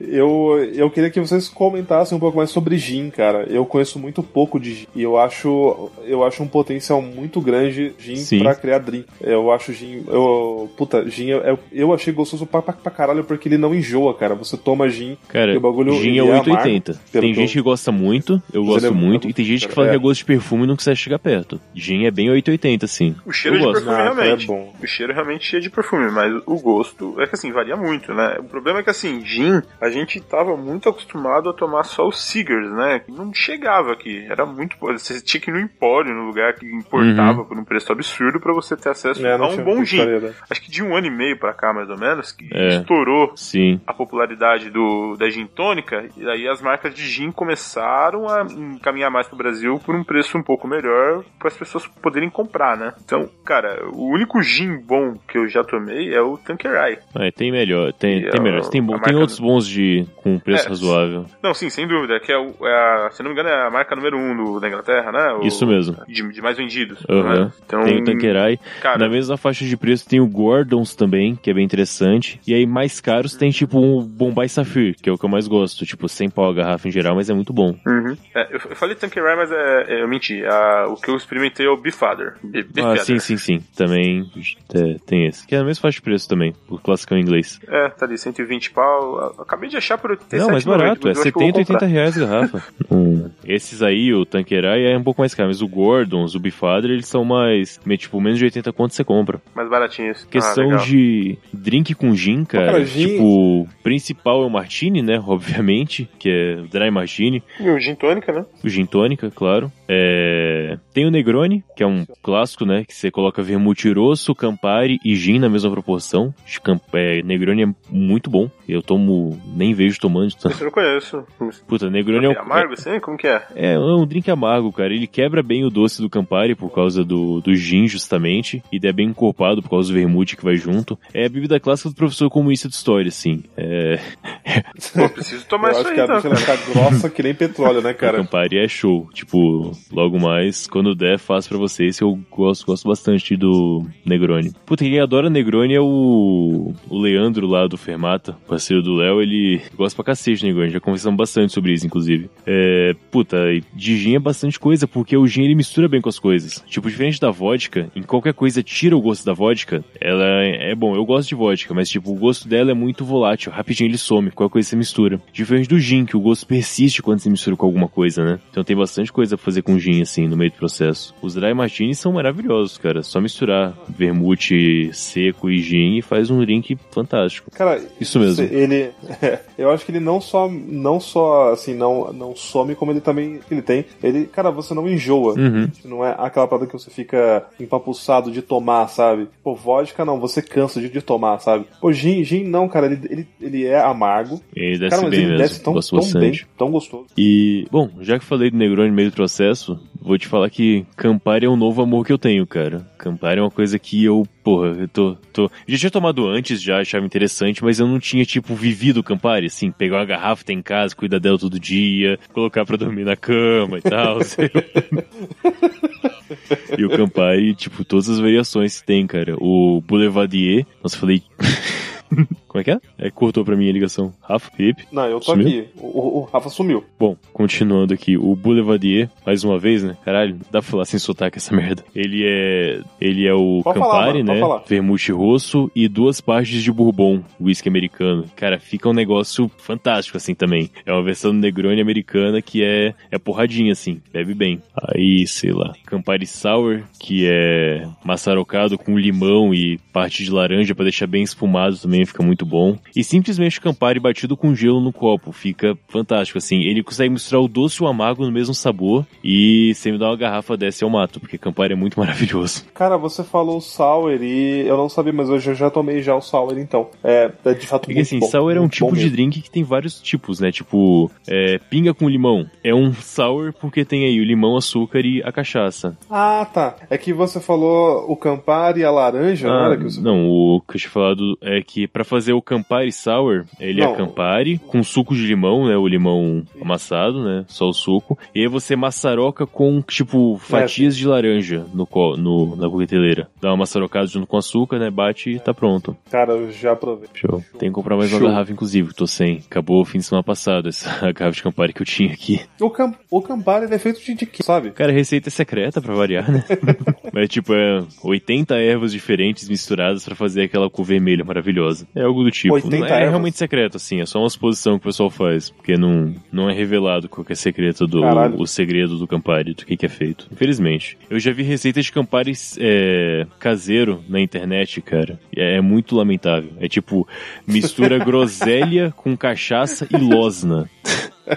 Eu, eu queria que vocês comentassem um pouco mais sobre gin, cara. Eu conheço muito pouco de gin e eu acho, eu acho um potencial muito grande gin pra criar drink. Eu acho gin, eu, puta, gin eu, eu achei gostoso pra, pra, pra caralho porque ele não enjoa, cara. Você toma gin Cara, e o bagulho gin é é 880. amargo, pelo tem gente que gosta muito, eu Mas gosto é muito, muito- e tem gente que fala é. que é gosto de perfume e não consegue chegar perto. Gin é bem 880, sim. O cheiro eu de gosto. perfume Ah, realmente. é bom. O cheiro realmente é de perfume, mas o gosto é que assim, varia muito, né? O problema é que assim, gin, a gente tava muito acostumado a tomar só os Seagers, né? Que não chegava aqui. Era muito. Você tinha que ir no empório, no lugar que importava por um preço absurdo pra você ter acesso É, a um bom gin. né? Acho que de um ano e meio pra cá, mais ou menos, que É. estourou Sim. a popularidade do, da gin tônica, e aí as marcas de gin começaram a encaminhar mais pro Brasil por um preço um pouco melhor para as pessoas poderem comprar, né? Então, cara, o único gin bom que eu já tomei é o Tanqueray. É, tem melhor, tem, tem a- melhores. Tem, bom, a tem outros bons com preço É, razoável. Não, sim, sem dúvida, que é, o, é a, se não me engano é a marca número um do, da Inglaterra, né? O- Isso mesmo. De, de mais vendidos. Aham. né? Então, Tem o Tanqueray. cara, Na mesma faixa de preço tem o Gordons também, que é bem interessante. E aí, mais caros, tem tipo um Bombay Safir, que é o que eu mais gosto. Tipo, sem pau a garrafa em geral, mas é muito bom. Uhum. É, eu, eu falei Tanqueray, mas é, é, eu menti. A- o que eu experimentei é o Beefadder. Be- Ah, sim, sim, sim. Também é, tem esse. Que é na mesma faixa de preço também, o clássico em inglês. É, tá ali, 120 pau. Eu Acabei de achar por 87 Não, mais barato, é 70, 80 reais. reais a garrafa. Hum. Esses aí, o Tanqueray é um pouco mais caro, mas o Gordons, o Beefadder, eles são mais, tipo, menos de 80 conto você compra. Mais baratinho isso. Questão ah, de drink com gin, cara. cara, gin- Tipo, o principal é o Martini, né? Obviamente, que é o Dry Martini. E o gin tônica, né? O gin tônica, claro. É... Tem o Negroni, que é um clássico, né? Que você coloca vermute rosso, Campari e gin na mesma proporção. Camp- é, Negroni é muito bom. Eu tomo, nem vejo tomando. Esse eu não conheço. Puta, Negroni é, É um, amargo assim? Como que é? é, é um drink amargo, cara. Ele quebra bem o doce do Campari por causa do, do gin, justamente. E é bem encorpado por causa do vermute que vai junto. É a bebida clássica do professor comunista de história, assim. É... Pô, preciso tomar isso acho aí que a então. bicha ficar grossa que nem petróleo, né, O cara? Campari é show. Tipo, logo mais, quando der, faço pra vocês. Eu gosto, gosto bastante do Negroni. Puta, quem adora Negroni é o, o Leandro lá do Fermata, parceiro do Léo. Ele gosta pra cacete de Negroni. Já conversamos bastante sobre isso, inclusive. É, puta, de gin é bastante coisa, porque o gin ele mistura bem com as coisas. Tipo, diferente da vodka, em qualquer coisa tira o gosto da vodka, ela é, é bom. Eu gosto de vodka, mas tipo, o gosto dela é muito volátil. Rapidinho ele some, qualquer coisa você mistura. Diferente do gin, que o gosto persiste quando você mistura com alguma coisa, né? Então tem bastante coisa pra fazer com gin, assim, no meio do processo. Os dry martinis são maravilhosos, cara. Só misturar vermute seco e gin e faz um drink fantástico. Cara, Isso mesmo. Ele, eu acho que ele não só, não só assim, não, não some, como ele também, ele tem. Ele, cara, você não enjoa. Uhum. Não é aquela parada que você fica empapuçado de tomar, sabe? Pô, vodka não, você cansa de, de tomar, sabe? Pô, gin, gin não, cara, ele, ele, ele é amargo. Ele desce cara, bem ele mesmo. desce tão, Gosto tão bastante. bem, tão gostoso. E, bom, já que falei do Negroni no meio do processo, vou te falar que Campari é um novo amor que eu tenho, cara. Campari é uma coisa que eu, porra, eu tô, tô... Já tinha tomado antes, já achava interessante, mas eu não tinha, tipo, vivido Campari, assim, pegar uma garrafa, ter em casa, cuidar dela todo dia, colocar pra dormir na cama e tal. E o Campari, tipo, todas as variações tem, cara. O Boulevardier, nossa, falei... Como é que é? É, cortou pra mim a ligação. Rafa, Felipe? Não, eu tô Sumiu? aqui. O, o- Rafa sumiu. Bom, continuando aqui, o Boulevardier, mais uma vez, né? Caralho, dá pra falar sem sotaque essa merda. Ele é. Ele é o Pode Campari, né? falar. Vermute rosso e duas partes de Bourbon, whisky americano. Cara, fica um negócio fantástico assim também. É uma versão do Negroni americana que é, é porradinha assim, bebe bem. Aí, sei lá, Campari Sour, que é maçarocado com limão e parte de laranja pra deixar bem espumado também, fica muito bom. E simplesmente Campari batido com gelo no copo, fica fantástico assim. Ele consegue misturar o doce e o amargo no mesmo sabor e se me dá uma garrafa dessa eu mato, porque Campari é muito maravilhoso. Cara, você falou sour e eu não sabia, mas hoje eu já tomei já o sour, então. É, é de fato Porque muito assim, bom, sour é um tipo de drink que tem vários tipos, né? Tipo, é, pinga com limão. É um sour porque tem aí o limão, açúcar e a cachaça. Ah, tá. É que você falou o Campari e a laranja, não Ah, era que você não, o que eu tinha falado é que pra fazer fazer o Campari Sour, ele Não. é Campari com suco de limão, né? O limão amassado, né? Só o suco. E aí você maçaroca com, tipo, fatias de laranja no, no, na coqueteleira. Dá uma maçarocada junto com açúcar, né? Bate e tá pronto. Cara, eu já provei. Show. Tem que comprar mais uma Show. garrafa, inclusive. Tô sem. Acabou o fim de semana passado essa garrafa de Campari que eu tinha aqui. O, cam o Campari é feito de, de quê, sabe? Cara, receita é secreta pra variar, né? Mas tipo, é 80 ervas diferentes misturadas pra fazer aquela cor vermelha maravilhosa. É algo do tipo. 80 Não é ervas? realmente secreto, assim, é só uma suposição que o pessoal faz, porque não, não é revelado qual é secreto do Caralho. o segredo do Campari, do que, que é feito. Infelizmente. Eu já vi receitas de Campari é, caseiro na internet, cara. É, é muito lamentável. É tipo, mistura groselha com cachaça e losna.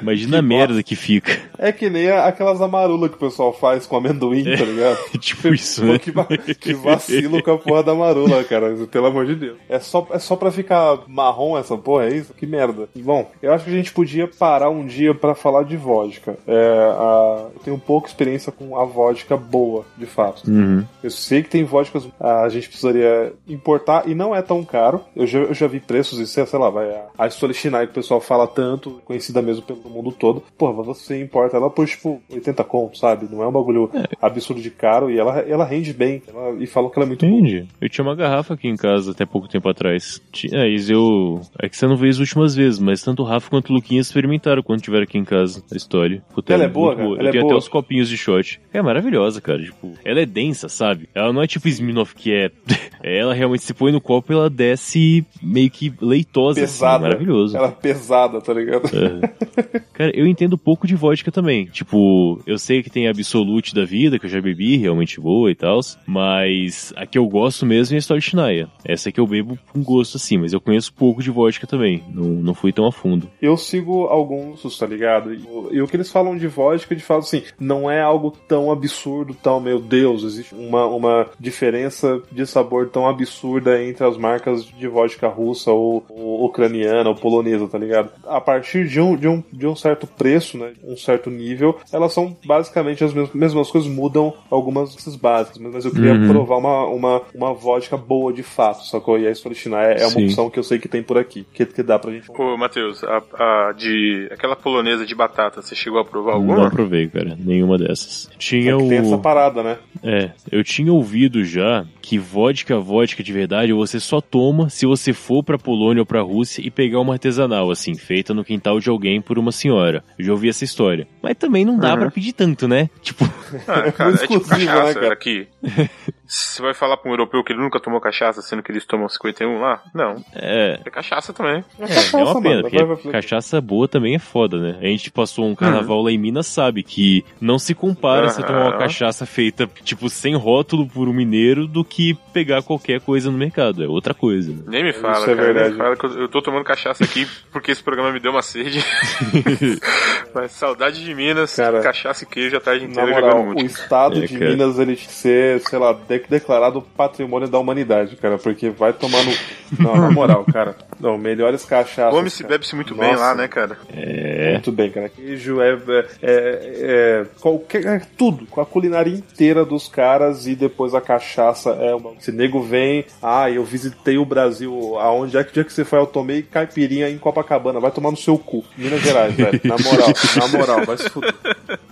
Imagina a merda que fica. É que nem aquelas amarulas que o pessoal faz com amendoim, tá ligado? tipo isso, né? que, va- que vacilo com a porra da marula, cara. Pelo amor de Deus. É só, é só pra ficar marrom essa porra, é isso? Que merda. Bom, eu acho que a gente podia parar um dia pra falar de vodka. É, a- eu tenho pouca experiência com a vodka boa, de fato. Uhum. Eu sei que tem vodkas a gente precisaria importar e não é tão caro. Eu já, eu já vi preços e sei, sei lá, vai a, a Stolichnaya que o pessoal fala tanto, conhecida mesmo pelo mundo todo. Porra, você importa ela por tipo 80 conto, sabe? Não é um bagulho absurdo de caro e ela, ela rende bem. Ela- e falam que ela é muito boa. Entendi. Eu tinha uma garrafa aqui em casa até pouco tempo atrás. Tinha, é, eu. É que você não veio as últimas vezes, mas tanto o Rafa quanto o Luquinha experimentaram quando tiveram aqui em casa a história. Puta, Ela é muito boa, cara? Eu Ela é tenho boa? até os copinhos de shot. É maravilhosa, cara. Tipo, ela é densa, sabe? Ela não é tipo Smirnoff que é. ela realmente se põe no copo ela desce meio que leitosa, Pesada. assim. Maravilhoso. Ela é pesada, tá ligado? Cara, eu entendo pouco de vodka também. Tipo, eu sei que tem Absolute da vida, que eu já bebi, realmente boa e tal. Mas a que eu gosto mesmo é a Stolichnaya. Essa que eu bebo com gosto assim, mas eu conheço pouco de vodka também. Não, não fui tão a fundo. Eu sigo alguns, tá ligado? E, o- que eles falam de vodka, de fato, assim, não é algo tão absurdo, tão, meu Deus, existe uma, uma diferença de sabor tão absurda entre as marcas de vodka russa ou, ou ucraniana ou polonesa, tá ligado? A partir de um, de um, de um certo preço, né, um certo nível, elas são basicamente as mesmas, mesmas coisas, mudam algumas dessas básicas, mas mas eu queria Uhum. provar uma, uma, uma vodka boa de fato, sacou? E a Stolichnaya é, é uma Sim. opção que eu sei que tem por aqui, que, que dá pra gente... Pô, Matheus, a, a de. aquela polonesa de batata, você chegou a provar Não alguma? aprovei, cara. Nenhuma dessas. Tinha É que tem essa o. parada, né? É, eu tinha ouvido já que vodka, vodka de verdade, você só toma se você for pra Polônia ou pra Rússia e pegar uma artesanal, assim, feita no quintal de alguém por uma senhora. Eu já ouvi essa história. Mas também não dá Uhum. pra pedir tanto, né? Tipo, Ah, cara, é tipo Exclusivo, né, cachaça cara? aqui. Você vai falar pra um europeu que ele nunca tomou cachaça, sendo que eles tomam 51 lá? Não. é. É cachaça também. É, é uma pena, mano, porque cachaça boa também é foda, né? A gente passou um carnaval lá em Minas, sabe que não se compara você tomar uma cachaça feita, tipo, sem rótulo por um mineiro do que pegar qualquer coisa no mercado. É outra coisa. né? Nem me fala, Isso é cara. nem verdade. me fala que eu, tô tomando cachaça aqui porque esse programa me deu uma sede. Mas saudade de Minas, Cara, cachaça e queijo a tarde inteira moral, jogando o muito. estado É, de cara. Minas ele ser, sei lá, de- declarado patrimônio da humanidade, cara, porque vai tomar no. Não, na moral, cara. Não, melhores cachaças. Come-se, cara. bebe-se muito bem Nossa. lá, né, cara? É. Muito bem, cara. Queijo é, é, é, qualquer é tudo, com a culinária inteira dos caras e depois a cachaça é uma. Esse nego vem, ah, eu visitei o Brasil, aonde é que dia que você foi? Eu tomei caipirinha em Copacabana, vai tomar no seu cu. Minas Gerais, velho. Na moral, na moral, vai se fuder.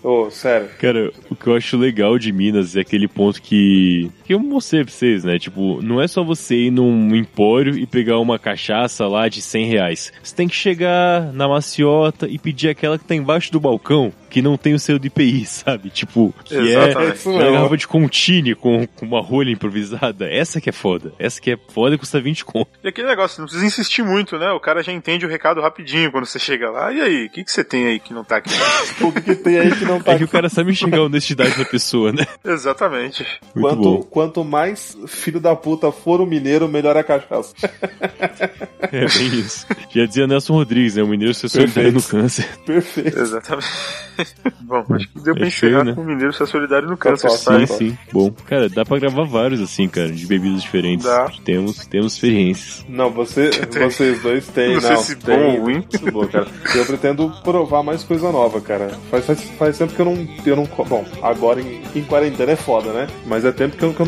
Ô, sério. Cara, o que eu acho legal de Minas é aquele ponto que. Que eu mostrei pra vocês, né? Tipo, não é só você ir num empório e pegar uma cachaça lá de 100 reais. Você tem que chegar na maciota e pedir aquela que tá embaixo do balcão, que não tem o selo de IPI, sabe? Tipo, que é. Exatamente. Uma mesmo. garrafa de contine com, com uma rolha improvisada. Essa que é foda. Essa que é foda e custa 20 conto. E aquele negócio, não precisa insistir muito, né? O cara já entende o recado rapidinho quando você chega lá. E aí, o que, que você tem aí que não tá aqui? O que, que tem aí que não tá É que o cara sabe enxergar a honestidade da pessoa, né? Exatamente. Muito Quanto, bom. Quanto mais filho da puta for o mineiro, melhor a cachaça. É bem isso. Já dizia Nelson Rodrigues, né? O mineiro se solidário no câncer. Perfeito. Exatamente. Bom, acho que deu pra É encerrar feio, né? com o Mineiro ser solidário no câncer, top, tá? Sim, sim. Bom, cara, dá pra gravar vários assim, cara, de bebidas diferentes. Dá. Temos, temos experiências. Não, você, vocês dois têm, Não não, sei se tem. bom ou ruim. Muito bom, cara. Eu pretendo provar mais coisa nova, cara. Faz, faz, faz tempo que eu não, eu não. Bom, agora em, em quarentena é foda, né? Mas é tempo que eu, que eu